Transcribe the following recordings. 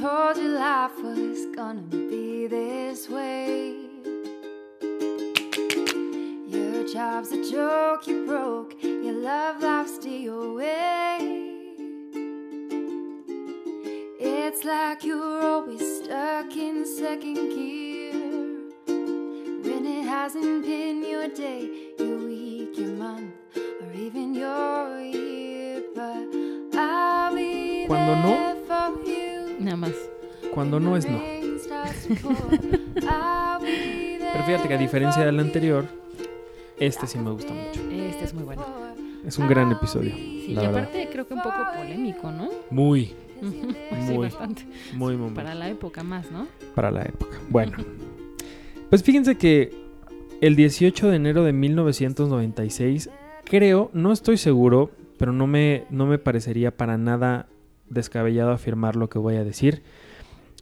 told you life was gonna be this way. Your job's a joke you broke, your love life's DOA. It's like you're always stuck in second gear. When it hasn't been your day, your week, your month, or even your year. But I'll be there. Nada más. Cuando no es no. Pero fíjate que a diferencia del anterior, este sí me gusta mucho. Este es muy bueno. Es un gran episodio, Sí, la y verdad. aparte creo que un poco polémico, ¿no? Muy, sí, Muy. bastante. muy, muy, muy Para la época más, ¿no? para la época. Bueno, pues fíjense que el 18 de enero de 1996, creo, no estoy seguro, pero no me, no me parecería para nada descabellado afirmar lo que voy a decir.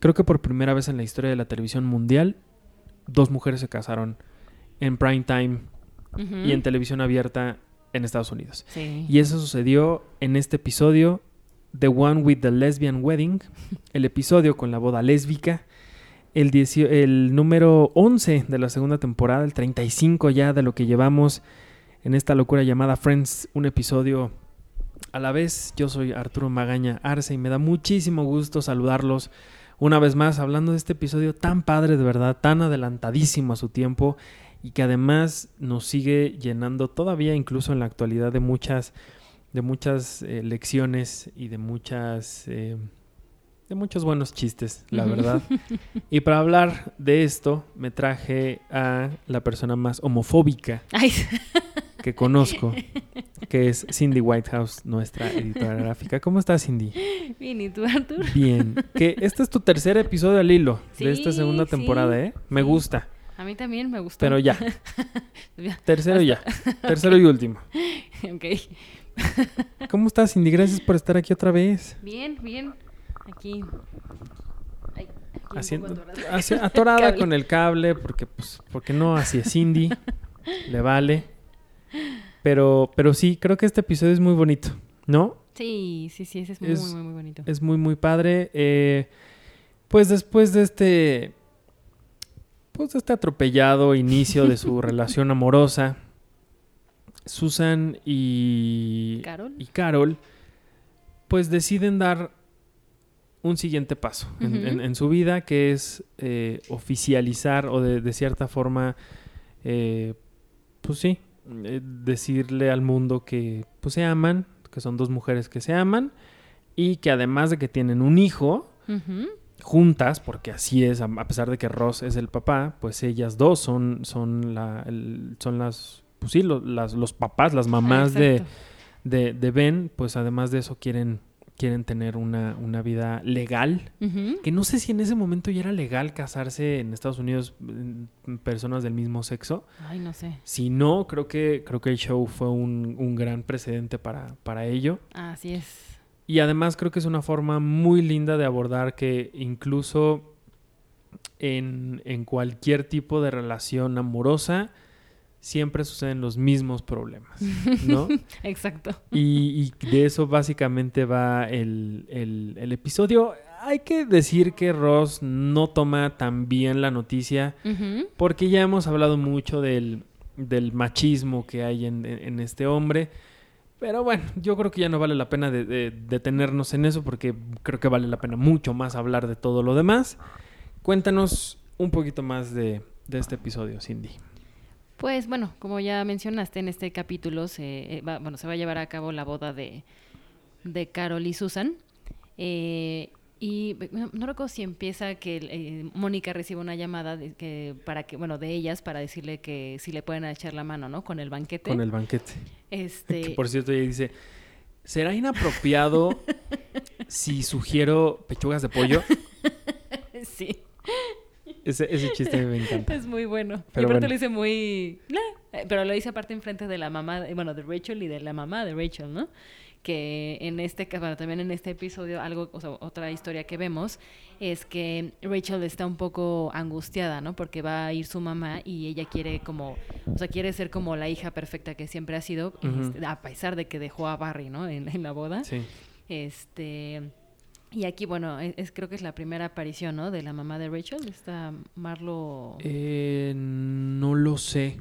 Creo que por primera vez en la historia de la televisión mundial, dos mujeres se casaron en prime time y en televisión abierta en Estados Unidos. Sí. Y eso sucedió en este episodio, The One with the Lesbian Wedding, el episodio con la boda lésbica, el, el número 11 de la segunda temporada, el 35 ya de lo que llevamos en esta locura llamada Friends, un episodio a la vez. Yo soy Arturo Magaña Arce y me da muchísimo gusto saludarlos una vez más hablando de este episodio tan padre de verdad, tan adelantadísimo a su tiempo y que además nos sigue llenando todavía incluso en la actualidad de muchas de muchas eh, lecciones y de muchas eh, de muchos buenos chistes, la verdad. Y para hablar de esto me traje a la persona más homofóbica Ay, que conozco, que es Cindy Whitehouse, nuestra editora gráfica. ¿Cómo estás, Cindy? bien, ¿y tú, Artur? Bien. Que este es tu tercer episodio al hilo de esta segunda sí, temporada, ¿eh? Me sí. gusta, A mí también me gustó. pero ya. Tercero ya. Tercero y último. ok. ¿Cómo estás, Cindy? Gracias por estar aquí otra vez. Bien, bien. Aquí. Ay, aquí un Haciendo, atorada. con el cable, porque, pues, porque no, así es Cindy. le vale. Pero, pero sí, creo que este episodio es muy bonito, ¿no? Sí, sí, sí, ese es, Es- muy, muy, muy bonito. Es muy, muy padre. Eh, pues después de este. Pues de este atropellado inicio de su relación amorosa, Susan y. Carol. y Carol, pues deciden dar un siguiente paso en, Ujú. en- en su vida, que es eh, oficializar o de, de cierta forma, eh, pues sí, eh, decirle al mundo que pues se aman, que son dos mujeres que se aman y que además de que tienen un hijo juntas, porque así es, a pesar de que Ross es el papá, pues ellas dos son, son, la, el- son las, pues sí, lo- las, los papás, las mamás de, de, de Ben, pues además de eso quieren, quieren tener una, una vida legal. Que no sé si en ese momento ya era legal casarse en Estados Unidos en personas del mismo sexo. Ay, no sé. Si no, creo que, creo que el show fue un, un gran precedente para, para ello. Así es. Y además creo que es una forma muy linda de abordar que incluso en, en cualquier tipo de relación amorosa siempre suceden los mismos problemas, ¿no? Exacto. Y, y de eso básicamente va el, el- el episodio. Hay que decir que Ross no toma tan bien la noticia porque ya hemos hablado mucho del, del machismo que hay en, en- este hombre. Pero bueno, yo creo que ya no vale la pena de- de- detenernos en eso porque creo que vale la pena mucho más hablar de todo lo demás. Cuéntanos un poquito más de, de este episodio, Cindy. Pues bueno, como ya mencionaste, en este capítulo se, eh, va, bueno, se va a llevar a cabo la boda de, de Carol y Susan. Eh, y no, no recuerdo si empieza que eh, Mónica recibe una llamada de que para que bueno de ellas para decirle que si le pueden echar la mano, ¿no? Con el banquete. Con el banquete. Este, Que por cierto, ella dice, ¿será inapropiado si sugiero pechugas de pollo? sí, Ese, ese chiste me encanta. es muy bueno. Pero y aparte bueno. lo dice muy, pero lo dice aparte enfrente de la mamá, de- bueno, de Rachel y de la mamá de Rachel, ¿no? que en este bueno, también en este episodio algo o sea, otra historia que vemos es que Rachel está un poco angustiada no porque va a ir su mamá y ella quiere como o sea quiere ser como la hija perfecta que siempre ha sido este, a pesar de que dejó a Barry no en, en la boda Sí. este Y aquí, bueno, e, es, creo que es la primera aparición, ¿no? De la mamá de Rachel, esta Marlo... Eh, no lo sé.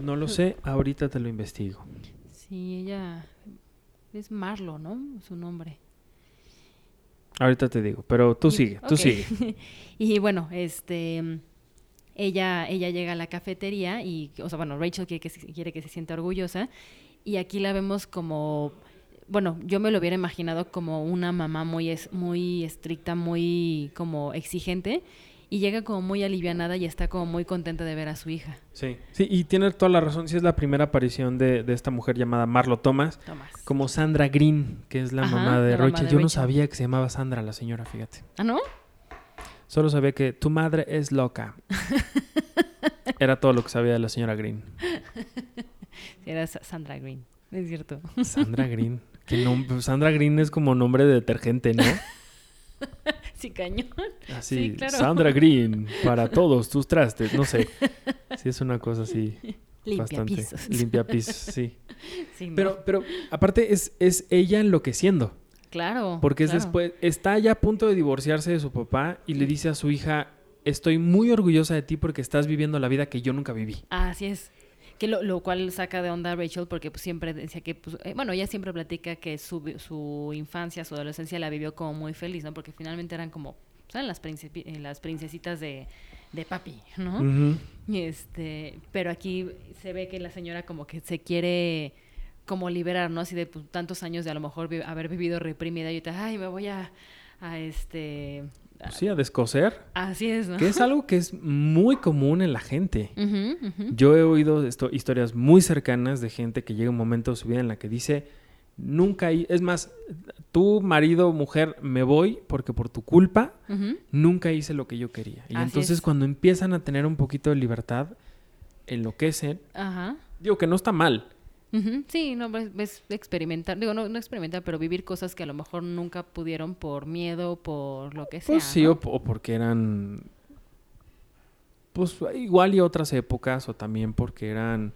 No lo sé, ahorita te lo investigo. Sí, ella es Marlo, ¿no? Su nombre. Ahorita te digo, pero tú sigue, tú ok. sigue. y bueno, este ella, ella llega a la cafetería y, o sea, bueno, Rachel quiere que, se, quiere que se sienta orgullosa y aquí la vemos como, bueno, yo me lo hubiera imaginado como una mamá muy, es, muy estricta, muy como exigente y llega como muy alivianada y está como muy contenta de ver a su hija, Sí. Sí, y tiene toda la razón. Sí, es la primera aparición de, de esta mujer llamada Marlo Thomas, Tomás. como Sandra Green, que es la Ajá, mamá de Rachel. Yo no sabía que se llamaba Sandra la señora, fíjate. ¿Ah, no? Solo sabía que tu madre es loca. Era todo lo que sabía de la señora Green. Era Sa- Sandra Green, es cierto. Sandra Green. Que nom- Sandra Green es como nombre de detergente, ¿no? Sí, cañón. Así, Sí, claro. Sandra Green, para todos tus trastes, no sé. Sí, es una cosa así Limpia bastante. pisos. Limpia pisos, sí. Sí, ¿no? Pero, pero aparte es, es ella enloqueciendo. claro. Porque es claro. después, está ya a punto de divorciarse de su papá y le dice a su hija, estoy muy orgullosa de ti porque estás viviendo la vida que yo nunca viví. Así es. Que lo, lo cual saca de onda a Rachel porque pues, siempre decía que, pues, eh, bueno, ella siempre platica que su, su infancia, su adolescencia la vivió como muy feliz, ¿no? Porque finalmente eran como, ¿saben? Las, principi- eh, las princesitas de, de papi, ¿no? Y este, pero aquí se ve que la señora como que se quiere como liberar, ¿no? Así de pues, tantos años de a lo mejor vi- haber vivido reprimida y ahorita, ay, me voy a, a este... a- Sí, a descoser, Así es, ¿no? que es algo que es muy común en la gente. Yo he oído esto, historias muy cercanas de gente que llega un momento de su vida en la que dice, nunca, hi- es más, tu marido, mujer, me voy porque por tu culpa nunca hice lo que yo quería. Y Así entonces es. cuando empiezan a tener un poquito de libertad, enloquecen. Ajá. Digo que no está mal. Sí, no, ves, ves experimentar, digo, no, no experimentar, pero vivir cosas que a lo mejor nunca pudieron por miedo, por lo que sea. Pues sí, ¿no? o, o porque eran, pues igual y otras épocas, o también porque eran,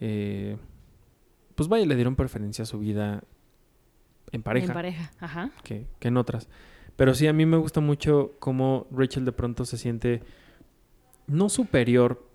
eh, pues vaya, le dieron preferencia a su vida en pareja. En pareja, ajá. que, que en otras. Pero sí, a mí me gusta mucho cómo Rachel de pronto se siente no superior,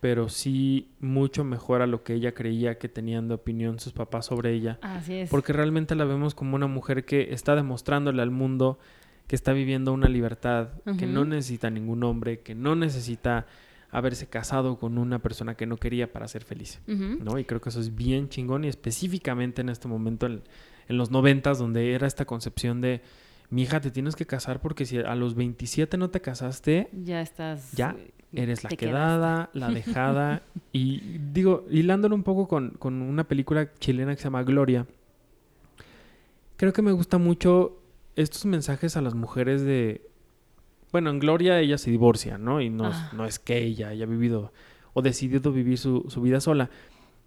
pero sí mucho mejor a lo que ella creía que tenían de opinión sus papás sobre ella. Así es. Porque realmente la vemos como una mujer que está demostrándole al mundo que está viviendo una libertad, que no necesita ningún hombre, que no necesita haberse casado con una persona que no quería para ser feliz. ¿no? Y creo que eso es bien chingón y específicamente en este momento, en, en los noventas, donde era esta concepción de, mi hija, te tienes que casar porque si a los 27 no te casaste, Ya estás. Ya eh, eres la quedada, la dejada. y digo, hilándolo un poco con, con una película chilena que se llama Gloria, creo que me gusta mucho estos mensajes a las mujeres de... Bueno, en Gloria ella se divorcia, ¿no? Y no, es- Ah. no es que ella haya vivido o decidido vivir su, su vida sola.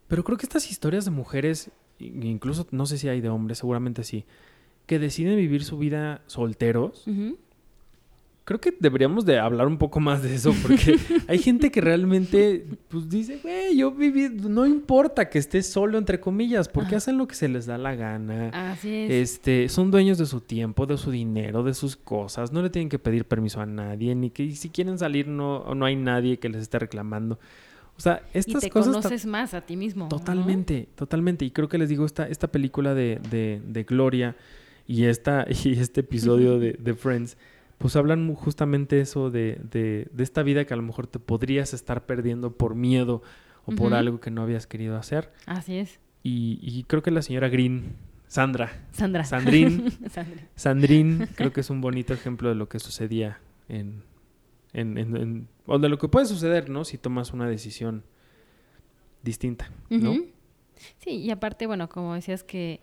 Pero creo que estas historias de mujeres, incluso no sé si hay de hombres, seguramente sí, que deciden vivir su vida solteros. Creo que deberíamos de hablar un poco más de eso porque hay gente que realmente pues dice, güey, yo viví, no importa que estés solo entre comillas, porque hacen lo que se les da la gana. Así es. Este, son dueños de su tiempo, de su dinero, de sus cosas, no le tienen que pedir permiso a nadie, ni que si quieren salir no, no hay nadie que les esté reclamando. O sea, y estas te cosas conoces más a ti mismo. ¿no? Totalmente, totalmente. Y creo que les digo, esta, esta película de, de, de Gloria y, esta, y este episodio de, de Friends, pues hablan justamente eso de, de, de esta vida que a lo mejor te podrías estar perdiendo por miedo o por algo que no habías querido hacer. Así es. Y, y creo que la señora Green, Sandra, Sandra. Sandrín. Sandrine, creo que es un bonito ejemplo de lo que sucedía en, en, en- en- o de lo que puede suceder, ¿no? Si tomas una decisión distinta, ¿no? Sí, y aparte, bueno, como decías que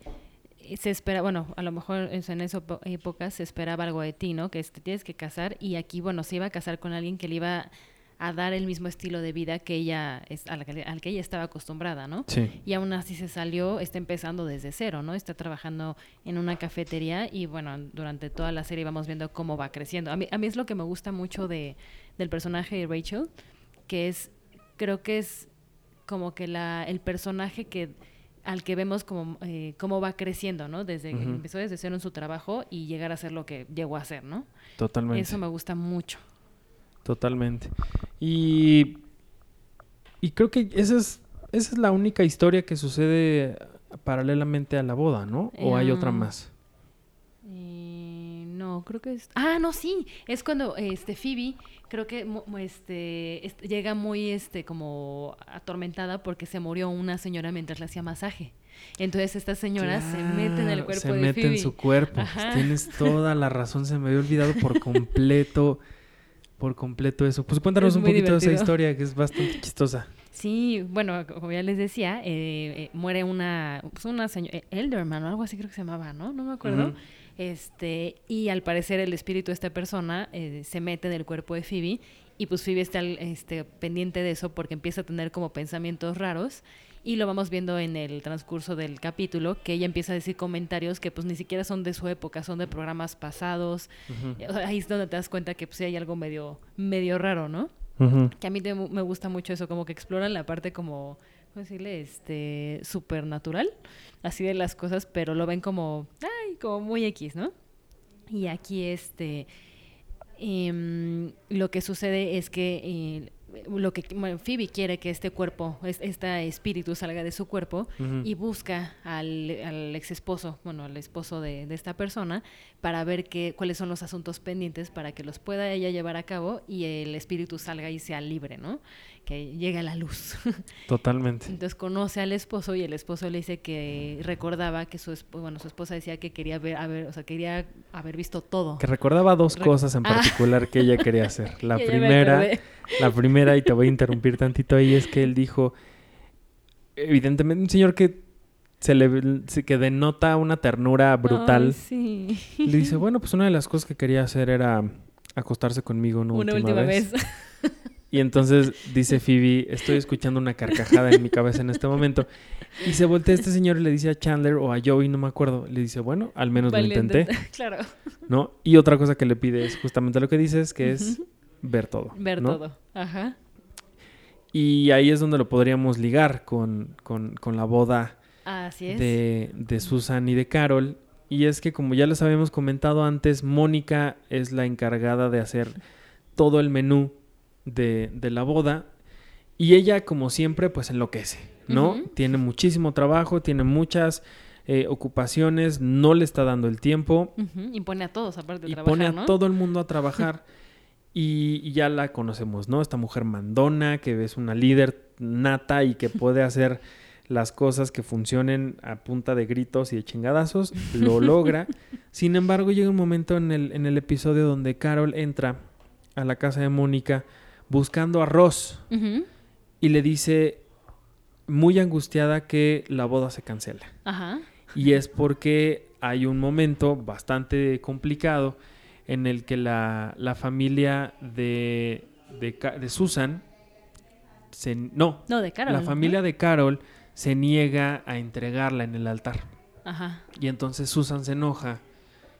se espera, bueno, a lo mejor en esa época se esperaba algo de ti, ¿no? Que te tienes que casar y aquí, bueno, se iba a casar con alguien que le iba a dar el mismo estilo de vida que ella, es, que- al que ella estaba acostumbrada, ¿no? Sí. Y aún así se salió, está empezando desde cero, ¿no? Está trabajando en una cafetería y bueno, durante toda la serie vamos viendo cómo va creciendo. A mí, a mí es lo que me gusta mucho de, del personaje de Rachel, que es, creo que es como que la, el personaje que al que vemos como, eh, cómo va creciendo, ¿no? Desde que empezó desde cero en su trabajo y llegar a ser lo que llegó a ser, ¿no? Totalmente. Eso me gusta mucho. Totalmente. Y, y creo que esa es, esa es la única historia que sucede paralelamente a la boda, ¿no? ¿O hay otra Em, más? Eh, no, creo que es. Ah, no, sí. Es cuando este Phoebe, creo que este, est- llega muy este como atormentada porque se murió una señora mientras le hacía masaje. Entonces esta señora se mete en el cuerpo se de mete Phoebe. en su cuerpo. Tienes toda la razón, se me había olvidado por completo, por completo eso. Pues cuéntanos Es un poquito de esa historia que es bastante chistosa. Sí, bueno, como ya les decía, eh, eh, muere una, pues una señora, Elderman o algo así creo que se llamaba, ¿no? No me acuerdo. Ujú. Este, y al parecer el espíritu de esta persona eh, se mete en el cuerpo de Phoebe y pues Phoebe está este, pendiente de eso porque empieza a tener como pensamientos raros y lo vamos viendo en el transcurso del capítulo que ella empieza a decir comentarios que pues ni siquiera son de su época, son de programas pasados. Ahí es donde te das cuenta que pues hay algo medio, medio raro, ¿no? Que a mí te- me gusta mucho eso, como que exploran la parte como, ¿cómo decirle? Este, supernatural, así de las cosas, pero lo ven como, ay, como muy X, ¿no? Y aquí, este, em, lo que sucede es que eh, lo que bueno, Phoebe quiere que este cuerpo, es- este espíritu salga de su cuerpo y busca al, al ex esposo, bueno, al esposo de, de esta persona, para ver qué, cuáles son los asuntos pendientes para que los pueda ella llevar a cabo y el espíritu salga y sea libre, ¿no? Que llegue a la luz. Totalmente. Entonces conoce al esposo y el esposo le dice que recordaba que su, esp- bueno, su esposa decía que quería ver, haber, o sea, quería haber visto todo. Que recordaba dos Re- cosas en Ah. particular que ella quería hacer. La primera, la primera, y te voy a interrumpir tantito ahí, es que él dijo, evidentemente, un señor que se le que denota una ternura brutal. Ay, sí. Le dice, bueno, pues una de las cosas que quería hacer era acostarse conmigo una, Una última, última vez. vez. Y entonces dice Phoebe, estoy escuchando una carcajada en mi cabeza en este momento. Y se voltea este señor y le dice a Chandler o a Joey, no me acuerdo. Le dice, bueno, al menos lo intenté, claro. ¿no? Y otra cosa que le pide es justamente lo que dices, que es ver todo. Ver ¿no? todo. Ajá. Y ahí es donde lo podríamos ligar con, con- con la boda Así es. de, de Susan y de Carol. Y es que como ya les habíamos comentado antes, Mónica es la encargada de hacer todo el menú de, de la boda. Y ella, como siempre, pues enloquece, ¿no? Tiene muchísimo trabajo, tiene muchas eh, ocupaciones, no le está dando el tiempo Ujú, Y pone a todos, aparte de y trabajar, pone a ¿no? todo el mundo a trabajar. y, y ya la conocemos, ¿no? Esta mujer mandona, que es una líder nata y que puede hacer las cosas que funcionen a punta de gritos y de chingadazos, lo logra. Sin embargo, llega un momento en el, en el episodio donde Carol entra a la casa de Mónica buscando a Ross Ujú, y le dice muy angustiada que la boda se cancela. Ajá. Y es porque hay un momento bastante complicado en el que la, la familia de, de, Susan, se, no, No, de Carol. la ¿no? familia de Carol se niega a entregarla en el altar. Ajá. Y entonces Susan se enoja,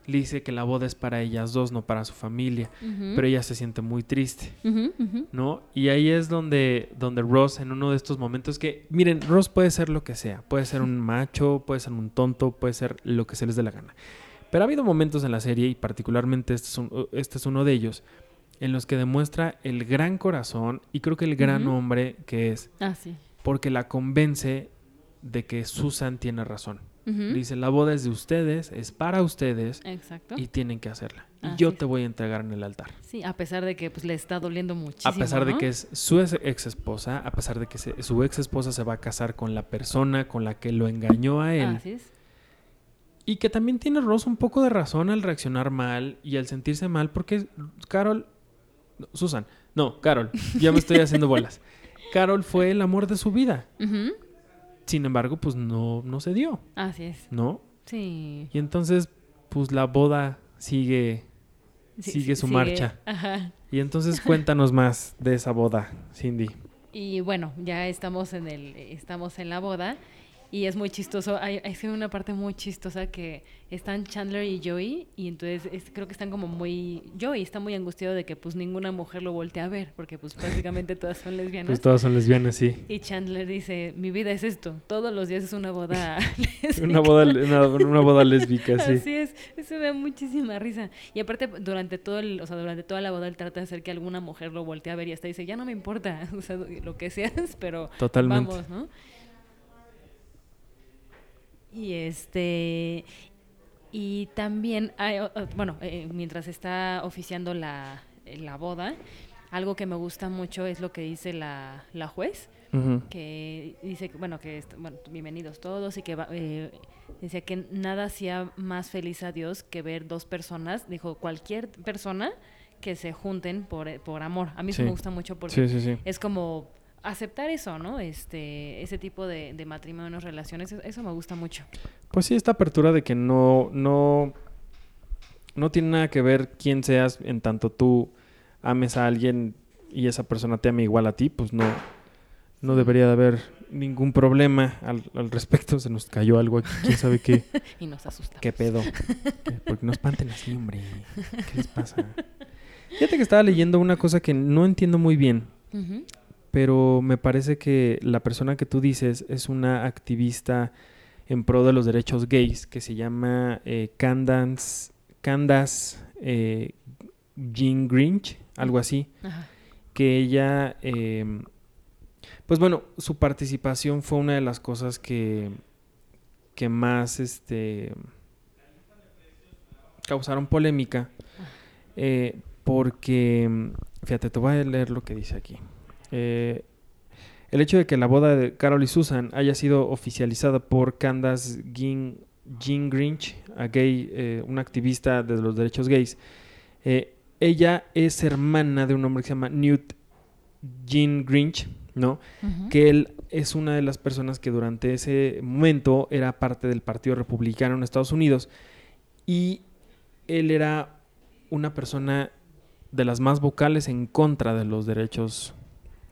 le dice que la boda es para ellas dos, no para su familia, pero ella se siente muy triste. ¿no? Y ahí es donde, donde Ross, en uno de estos momentos que, miren, Ross puede ser lo que sea, puede ser un macho, puede ser un tonto, puede ser lo que se les dé la gana. Pero ha habido momentos en la serie, y particularmente este es, un- este es uno de ellos, en los que demuestra el gran corazón y creo que el gran hombre que es, Ah, sí. porque la convence de que Susan tiene razón. Dice, la boda es de ustedes, es para ustedes Exacto. y tienen que hacerla. Y yo es. te voy a entregar en el altar. Sí, a pesar de que pues le está doliendo muchísimo. A pesar de que es su ex esposa, a pesar de que se- su ex esposa se va a casar con la persona con la que lo engañó a él. Así es. Y que también tiene Ross un poco de razón al reaccionar mal y al sentirse mal, porque Carol. no, Susan. No, Carol. Ya me estoy haciendo bolas. Carol fue el amor de su vida. Ujú. Sin embargo, pues no, no se dio, Así es. ¿no? Sí. Y entonces, pues la boda sigue. Sí, Sigue su marcha. Ajá. Y entonces cuéntanos más de esa boda, Cindy. Y bueno, ya estamos en el, estamos en la boda Y es muy chistoso. Hay, hay una parte muy chistosa que están Chandler y Joey. Y entonces es- creo que están como muy. Joey está muy angustiado de que pues ninguna mujer lo voltea a ver. Porque pues prácticamente todas son lesbianas. Pues todas son lesbianas, sí. Y Chandler dice: Mi vida es esto. Todos los días es una boda. lésbica". Una boda, una, una boda lésbica, sí. Así es, eso me da muchísima risa. Y aparte, durante todo el, o sea, durante toda la boda, él trata de hacer que alguna mujer lo voltee a ver y hasta dice, ya no me importa, o sea, lo que seas, pero Totalmente. vamos, ¿no? Y este, y también, hay, bueno, eh, mientras está oficiando la, la boda, algo que me gusta mucho es lo que dice la, la juez que dice bueno que bueno bienvenidos todos y que va, eh, decía que nada hacía más feliz a Dios que ver dos personas dijo cualquier persona que se junten por, por amor. A mí eso me gusta mucho porque Sí, sí, sí. es como aceptar eso no este ese tipo de, de matrimonios relaciones eso- eso me gusta mucho Pues sí, esta apertura de que no, no, no tiene nada que ver quién seas en tanto tú ames a alguien y esa persona te ame igual a ti, pues no, no debería de haber ningún problema al, al respecto. Se nos cayó algo aquí, quién sabe qué, y nos asusta qué pedo. Porque no espanten así, hombre. ¿Qué les pasa? Fíjate que estaba leyendo una cosa que no entiendo muy bien. Pero me parece que la persona que tú dices es una activista en pro de los derechos gays que se llama eh, Candace, Candace eh, Jean Grinch, algo así, Ajá. que ella, eh, pues bueno, su participación fue una de las cosas que, que más este, causaron polémica, eh, porque, fíjate, te voy a leer lo que dice aquí. Eh, el hecho de que la boda de Carol y Susan haya sido oficializada por Candace Jean, Jean Grinch, a gay, eh, una activista de los derechos gays, eh, ella es hermana de un hombre que se llama Newt Jean Grinch, ¿no? Que él es una de las personas que durante ese momento era parte del Partido Republicano en Estados Unidos y él era una persona de las más vocales en contra de los derechos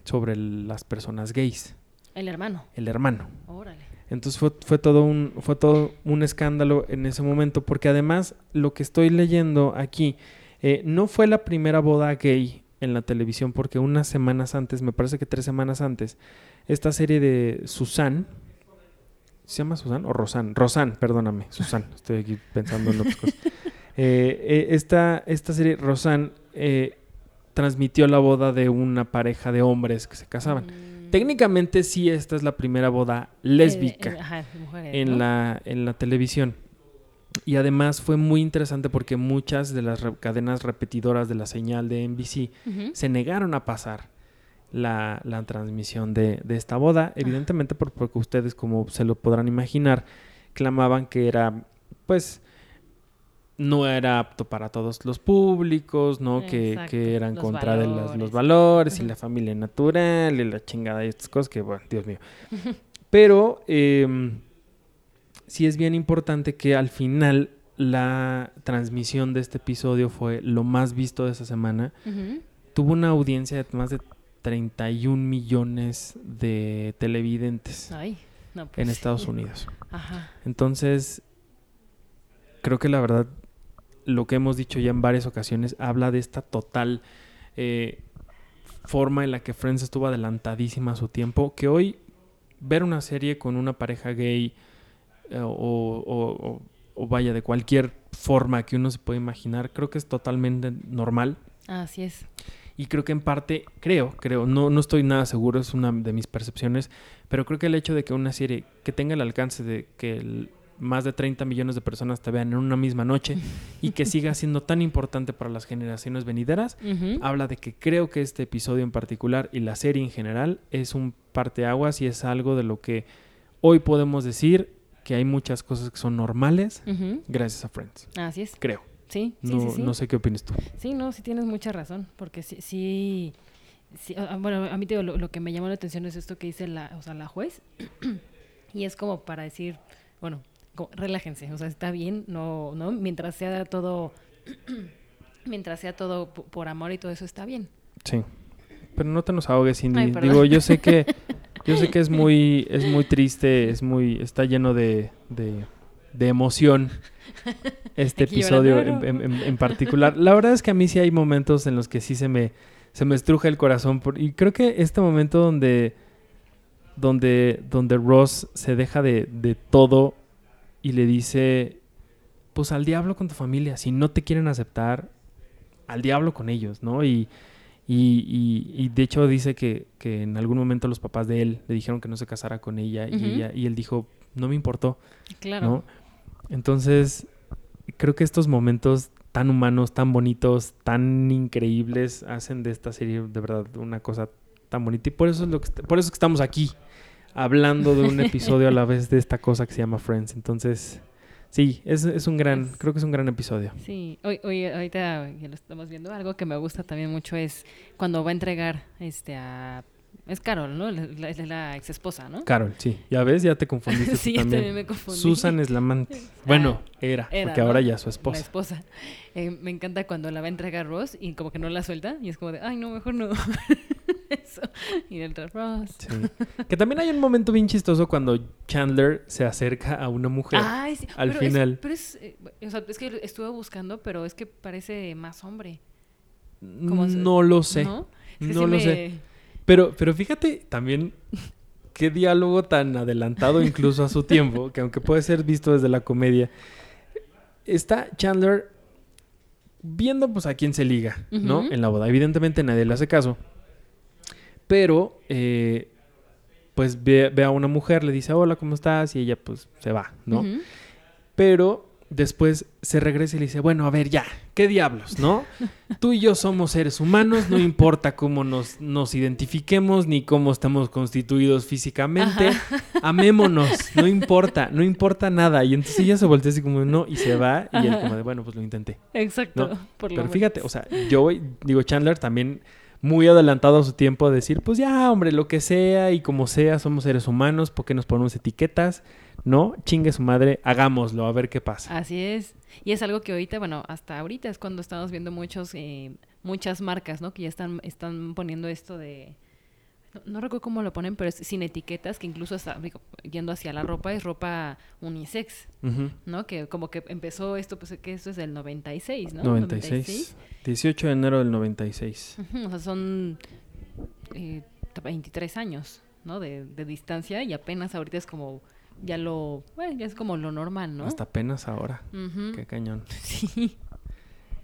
sobre las personas gays, el hermano el hermano. órale Entonces fue, fue todo un fue todo un escándalo en ese momento porque además lo que estoy leyendo aquí eh, no fue la primera boda gay en la televisión porque unas semanas antes, me parece que tres semanas antes, esta serie de Susan, ¿se llama Susan o Rosan? Rosan, perdóname, Susan, estoy aquí pensando en otras cosas. Eh, eh, esta, esta serie, Rosan, transmitió la boda de una pareja de hombres que se casaban. Mm. Técnicamente sí, esta es la primera boda lésbica Eh, eh, ajá, de mujeres, en, ¿no? la, en la televisión. Y además fue muy interesante porque muchas de las re- cadenas repetidoras de la señal de NBC se negaron a pasar la, la transmisión de, de esta boda, evidentemente por- porque ustedes, como se lo podrán imaginar, clamaban que era, pues, no era apto para todos los públicos, ¿no? Que, Exacto, que era en los contra de las- los valores. y la familia natural y la chingada y estas cosas que, bueno, Dios mío. Pero em, sí es bien importante que al final la transmisión de este episodio fue lo más visto de esa semana tuvo una audiencia de más de 31 millones de televidentes Ay, no, pues en sí. Estados Unidos. Ajá. Entonces, creo que la verdad, lo que hemos dicho ya en varias ocasiones, habla de esta total eh, forma en la que Friends estuvo adelantadísima a su tiempo, que hoy ver una serie con una pareja gay eh, o, o- o- o vaya de cualquier forma que uno se puede imaginar, creo que es totalmente normal. Así es. Y creo que en parte, creo, creo, no, no estoy nada seguro, es una de mis percepciones, pero creo que el hecho de que una serie que tenga el alcance de que el- más de 30 millones de personas te vean en una misma noche y que siga siendo tan importante para las generaciones venideras, habla de que creo que este episodio en particular y la serie en general es un parteaguas y es algo de lo que hoy podemos decir que hay muchas cosas que son normales gracias a Friends. Así es. Creo. Sí, sí, No, sí, sí. no sé qué opinas tú. Sí, no, sí tienes mucha razón, porque sí, sí, sí, ah, bueno, a mí te digo, lo, lo que me llamó la atención es esto que dice la, o sea, la juez, y es como para decir, bueno, relájense, o sea, está bien, no, no, mientras sea todo, mientras sea todo po- por amor y todo eso está bien. Sí. Pero no te nos ahogues, Cindy. Ay. Digo, yo sé que Yo sé que es muy, es muy triste, es muy, está lleno de, de, de emoción este Aquí episodio en, en- en particular. La verdad es que a mí sí hay momentos en los que sí se me, se me estruja el corazón. por- y creo que este momento donde, donde, donde Ross se deja de, de todo y le dice, pues al diablo con tu familia, si no te quieren aceptar, al diablo con ellos, ¿no? Y, y, y- y de hecho dice que, que en algún momento los papás de él le dijeron que no se casara con ella, y, ella y él dijo, no me importó, Claro. ¿no? Entonces, creo que estos momentos tan humanos, tan bonitos, tan increíbles, hacen de esta serie de verdad una cosa tan bonita. Y por eso es lo que por eso es que estamos aquí, hablando de un episodio a la vez de esta cosa que se llama Friends. Entonces, sí, es, es un gran, Es- creo que es un gran episodio. Sí, hoy, hoy, ahorita que lo estamos viendo, algo que me gusta también mucho es cuando va a entregar este a... Es Carol, ¿no? La- la- Es la, ex esposa, ¿no? Carol, sí. Ya ves, ya te confundiste tú sí, yo también. también me confundí. Susan es la amante. Bueno, era, era, porque ¿no? ahora ya es su La esposa. esposa. Eh, me encanta cuando la va a entregar Ross y como que no la suelta y es como de, ay, no, mejor no. Eso. Y entra Ross. Sí. Que también hay un momento bien chistoso cuando Chandler se acerca a una mujer. Ay, sí. al pero es- final. pero es, eh, o sea, es que estuve buscando, pero es que parece más hombre. como se- no lo sé. ¿No? Es que No sí lo me- sé. Pero, pero fíjate también qué diálogo tan adelantado incluso a su tiempo, que aunque puede ser visto desde la comedia, está Chandler viendo pues a quién se liga, ¿no? En la boda. Evidentemente nadie le hace caso. Pero, eh, pues ve, ve a una mujer, le dice, hola, ¿cómo estás? Y ella pues se va, ¿no? Pero después se regresa y le dice, bueno, a ver, ya, ¿qué diablos, no? Tú y yo somos seres humanos, no importa cómo nos, nos identifiquemos ni cómo estamos constituidos físicamente, amémonos, no importa, no importa nada. Y entonces ella se voltea así como, no, y se va, y él como de, bueno, pues lo intenté. Exacto. No, por lo Pero fíjate, o sea, yo digo, Chandler también muy adelantado a su tiempo a decir, pues ya, hombre, lo que sea y como sea, somos seres humanos, ¿por qué nos ponemos etiquetas? No, chingue su madre, hagámoslo, a ver qué pasa. Así es. Y es algo que ahorita, bueno, hasta ahorita es cuando estamos viendo muchos, eh, muchas marcas, ¿no? Que ya están, están poniendo esto de... No, no recuerdo cómo lo ponen, pero es sin etiquetas, que incluso está digo, yendo hacia la ropa, es ropa unisex. ¿no? Que como que empezó esto, pues que esto es del 96, ¿no? 96. 18 de enero del 96. Ujú, O sea, son eh, 23 años, ¿no? De, de distancia y apenas ahorita es como ya lo, bueno, ya es como lo normal, ¿no? Hasta apenas ahora. Qué cañón. Sí.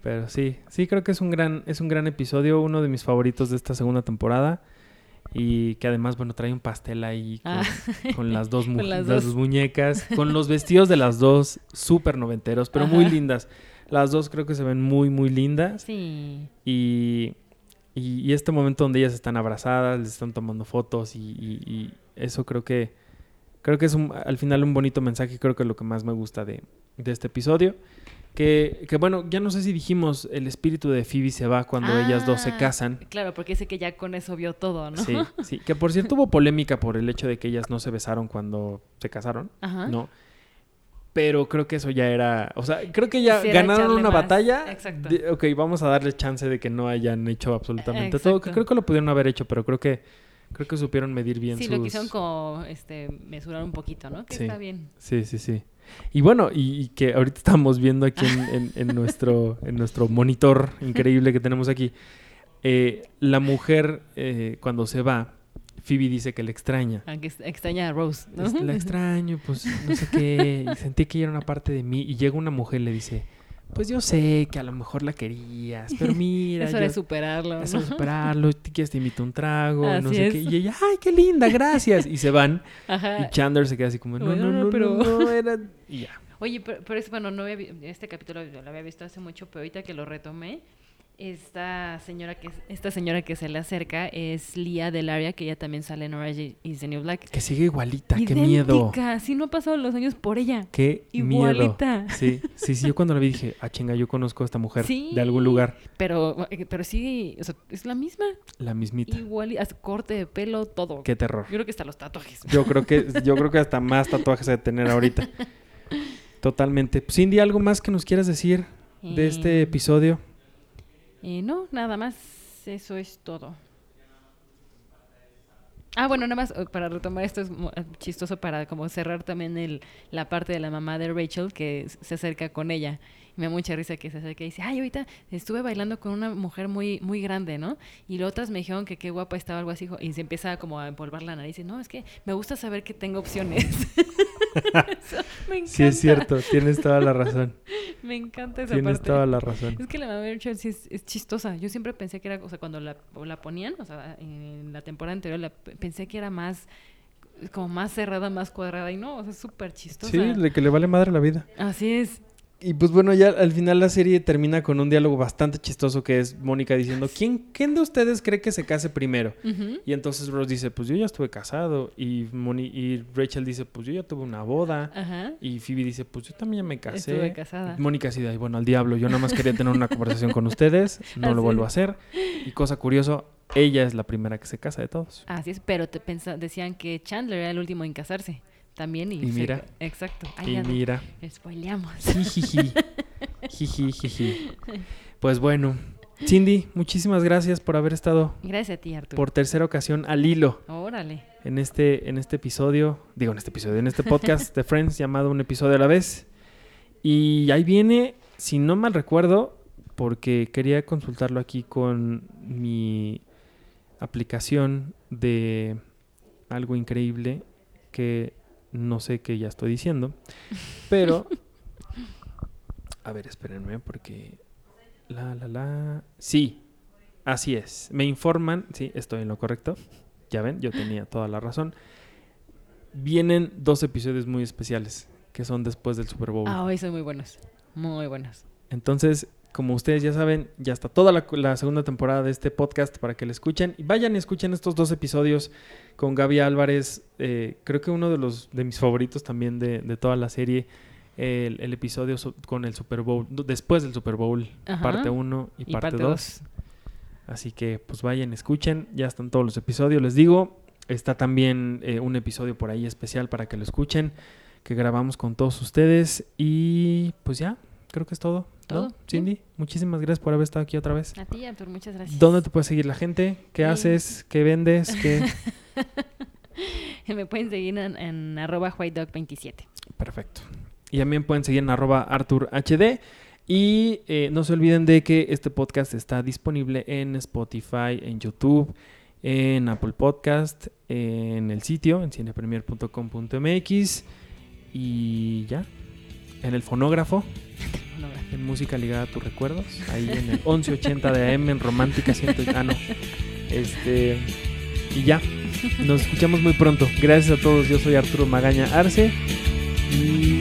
Pero sí, sí creo que es un gran, es un gran episodio, uno de mis favoritos de esta segunda temporada. Y que además, bueno, trae un pastel ahí con, Ah. con las dos, mu- Con las dos. muñecas, con los vestidos de las dos súper noventeros, pero muy lindas. Las dos creo que se ven muy, muy lindas. Sí. Y, y, y este momento donde ellas están abrazadas, les están tomando fotos y eso creo que creo que es un- al final un bonito mensaje, creo que es lo que más me gusta de, de este episodio. Que, que bueno, ya no sé si dijimos, el espíritu de Phoebe se va cuando ellas dos se Ah, casan. Claro, porque dice que ya con eso vio todo, ¿no? Sí, sí. Que por cierto hubo polémica por el hecho de que ellas no se besaron cuando se casaron. Ajá. ¿no? Pero creo que eso ya era, o sea, creo que ya Sí, ganaron una más, batalla. exacto. de- ok, vamos a darle chance de que no hayan hecho absolutamente todo. Que creo que lo pudieron haber hecho, pero creo que creo que supieron medir bien Sí, sus... lo quisieron como este, mesurar un poquito, ¿no? Que Sí. está bien. Sí, sí, sí. Y bueno, y, y que ahorita estamos viendo aquí en, en- en nuestro, en nuestro monitor increíble que tenemos aquí, eh, la mujer eh, cuando se va, Phoebe dice que le extraña. Aunque es- extraña a Rose, ¿no? Este, la extraño, pues no sé qué, y sentí que ella era una parte de mí. Y llega una mujer y le dice, pues yo sé que a lo mejor la querías, pero mira, Es hora de yo- superarlo, es ¿no? hora de superarlo, te quieres te invito un trago, no sé es. qué. Y ella, ay, qué linda, gracias. Y se van. Ajá. Y Chandler se queda así como, no, Bueno, no, no, no, pero- no, era... Y ya. Oye, pero, pero es bueno, no había este capítulo lo había visto hace mucho, pero ahorita que lo retomé, esta señora que esta señora que se le acerca es Lia del área, que ella también sale en Orange is the New Black. Que sigue igualita, qué miedo. Sí, no han pasado los años por ella. Qué Igualita. miedo. Sí, sí, sí, yo cuando la vi dije, ah, chinga, yo conozco a esta mujer Sí. de algún lugar. Pero, pero sí, o sea, es la misma. La mismita. Igual, corte de pelo, todo. Qué terror. Yo creo que hasta los tatuajes. Yo creo que, yo creo que hasta más tatuajes de tener ahorita. Totalmente. Cindy, ¿algo más que nos quieras decir de este Eh, episodio? Eh, no, nada más. Eso es todo. Ah, bueno, nada más eh, para retomar esto es eh, chistoso para como cerrar también el, la parte de la mamá de Rachel que se acerca con ella. Y me da mucha risa que se acerca y dice, ay, ahorita estuve bailando con una mujer muy muy grande, ¿no? Y las otras me dijeron que qué guapa estaba, algo así. Y se empieza como a empolvar la nariz y no, es que me gusta saber que tengo opciones. Eso me encanta. Sí, es cierto, tienes toda la razón. Me encanta esa Tienes parte. toda la razón. Es que la mamá de Rachel sí es, es chistosa. Yo siempre pensé que era, o sea, cuando la, la ponían, o sea, en la temporada anterior, la, pensé que era más, como más cerrada, más cuadrada. Y no, o sea, es súper chistosa. Sí, de que le vale madre la vida. Así es. Y pues bueno, ya al final la serie termina con un diálogo bastante chistoso que es Mónica diciendo, ¿quién, ¿quién de ustedes cree que se case primero? Y entonces Ross dice, pues yo ya estuve casado. Y, Moni- y Rachel dice, pues yo ya tuve una boda. Ajá. Y Phoebe dice, pues yo también ya me casé. Estuve casada. Mónica así de, "Ay, bueno, al diablo, yo nada más quería tener una conversación con ustedes, no lo vuelvo a hacer. Y cosa curiosa, ella es la primera que se casa de todos. Así es, pero te decían que Chandler era el último en casarse. También. Y, Y se- mira. Exacto. Ay, y ya mira, spoileamos. jijiji. Pues bueno, Cindy, muchísimas gracias por haber estado Gracias a ti, Arturo. por tercera ocasión al hilo Órale. en este, en este episodio, digo en este episodio, en este podcast de Friends llamado Un episodio a la vez. Y ahí viene, si no mal recuerdo, porque quería consultarlo aquí con mi aplicación de algo increíble que no sé qué ya estoy diciendo, pero... A ver, espérenme porque... La, la, la... Sí, así es. Me informan, sí, estoy en lo correcto. Ya ven, yo tenía toda la razón. Vienen dos episodios muy especiales que son después del Super Bowl. Ah, hoy son muy buenos. Muy buenos. Entonces, como ustedes ya saben, ya está toda la, la segunda temporada de este podcast para que la escuchen. Y vayan y escuchen estos dos episodios con Gaby Álvarez. eh, creo que uno de los de mis favoritos también de, de toda la serie. El, el episodio so- con el Super Bowl, después del Super Bowl, Ajá. parte 1 y, Y parte parte 2. dos. Así que pues vayan, escuchen, ya están todos los episodios, les digo. Está también eh, un episodio por ahí especial para que lo escuchen, que grabamos con todos ustedes. Y pues ya, creo que es todo. ¿No? Sí. Cindy, muchísimas gracias por haber estado aquí otra vez. A ti, Arturo, muchas gracias. ¿Dónde te puede seguir la gente? ¿Qué haces? ¿Qué vendes? ¿Qué? Me pueden seguir en, en arroba whitedog27. Perfecto. Y también pueden seguir en arroba ArturHD. Y eh, no se olviden de que este podcast está disponible en Spotify, en YouTube, en Apple Podcast, en el sitio, en cinepremier.com.mx y ya, en el fonógrafo, en música ligada a tus recuerdos, ahí en el 1180 de AM, en Romántica 100. Ah, no. Este, y ya, nos escuchamos muy pronto. Gracias a todos, yo soy Arturo Magaña Arce y